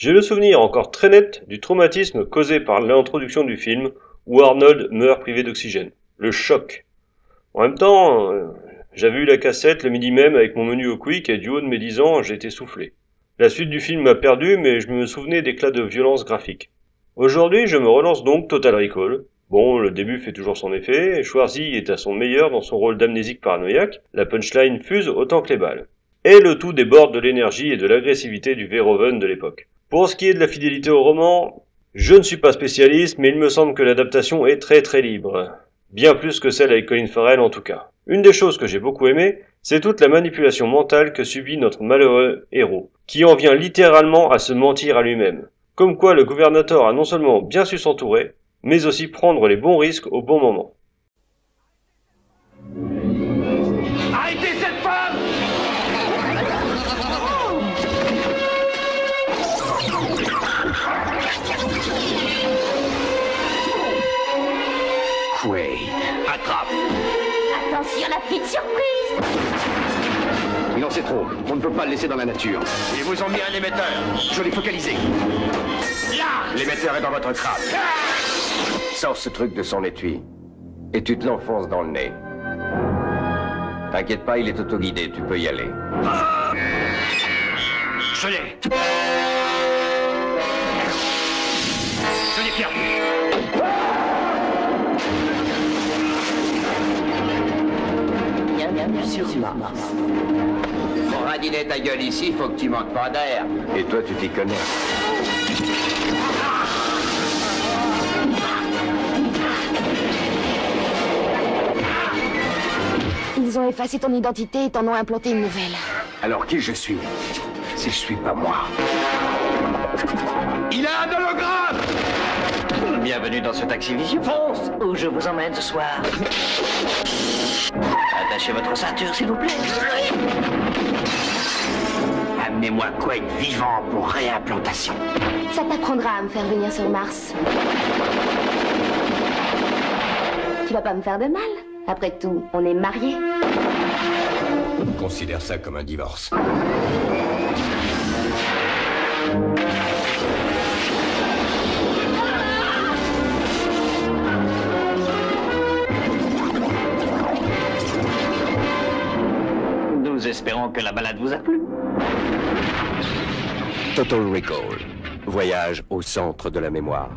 J'ai le souvenir encore très net du traumatisme causé par l'introduction du film où Arnold meurt privé d'oxygène. Le choc. En même temps, euh, j'avais eu la cassette le midi même avec mon menu au quick et du haut de mes 10 ans, j'ai été soufflé. La suite du film m'a perdu, mais je me souvenais d'éclats de violence graphique. Aujourd'hui, je me relance donc Total Recall. Bon, le début fait toujours son effet, Schwarzy est à son meilleur dans son rôle d'amnésique paranoïaque, la punchline fuse autant que les balles. Et le tout déborde de l'énergie et de l'agressivité du Verhoeven de l'époque. Pour ce qui est de la fidélité au roman, je ne suis pas spécialiste, mais il me semble que l'adaptation est très très libre. Bien plus que celle avec Colin Farrell en tout cas. Une des choses que j'ai beaucoup aimé, c'est toute la manipulation mentale que subit notre malheureux héros, qui en vient littéralement à se mentir à lui-même. Comme quoi le gouvernateur a non seulement bien su s'entourer, mais aussi prendre les bons risques au bon moment. Quaid. Attrape Attention, la petite surprise Il en sait trop. On ne peut pas le laisser dans la nature. Ils vous ont mis un émetteur. Je l'ai focalisé. Là L'émetteur est dans votre crâne. Sors ce truc de son étui. Et tu te l'enfonces dans le nez. T'inquiète pas, il est autoguidé, tu peux y aller. Je l'ai Je l'ai perdu Bienvenue sur Mars. Pour radiner ta gueule ici, faut que tu manques pas d'air. Et toi, tu t'y connais. Ils ont effacé ton identité et t'en ont implanté une nouvelle. Alors qui je suis Si je suis pas moi? Il a un Bienvenue dans ce taxi vision. Fonce où je vous emmène ce soir. Attachez votre ceinture, s'il vous plaît. Amenez-moi Quaid vivant pour réimplantation. Ça t'apprendra à me faire venir sur Mars. Tu vas pas me faire de mal. Après tout, on est mariés. Considère ça comme un divorce. Nous espérons que la balade vous a plu. Total Recall. Voyage au centre de la mémoire.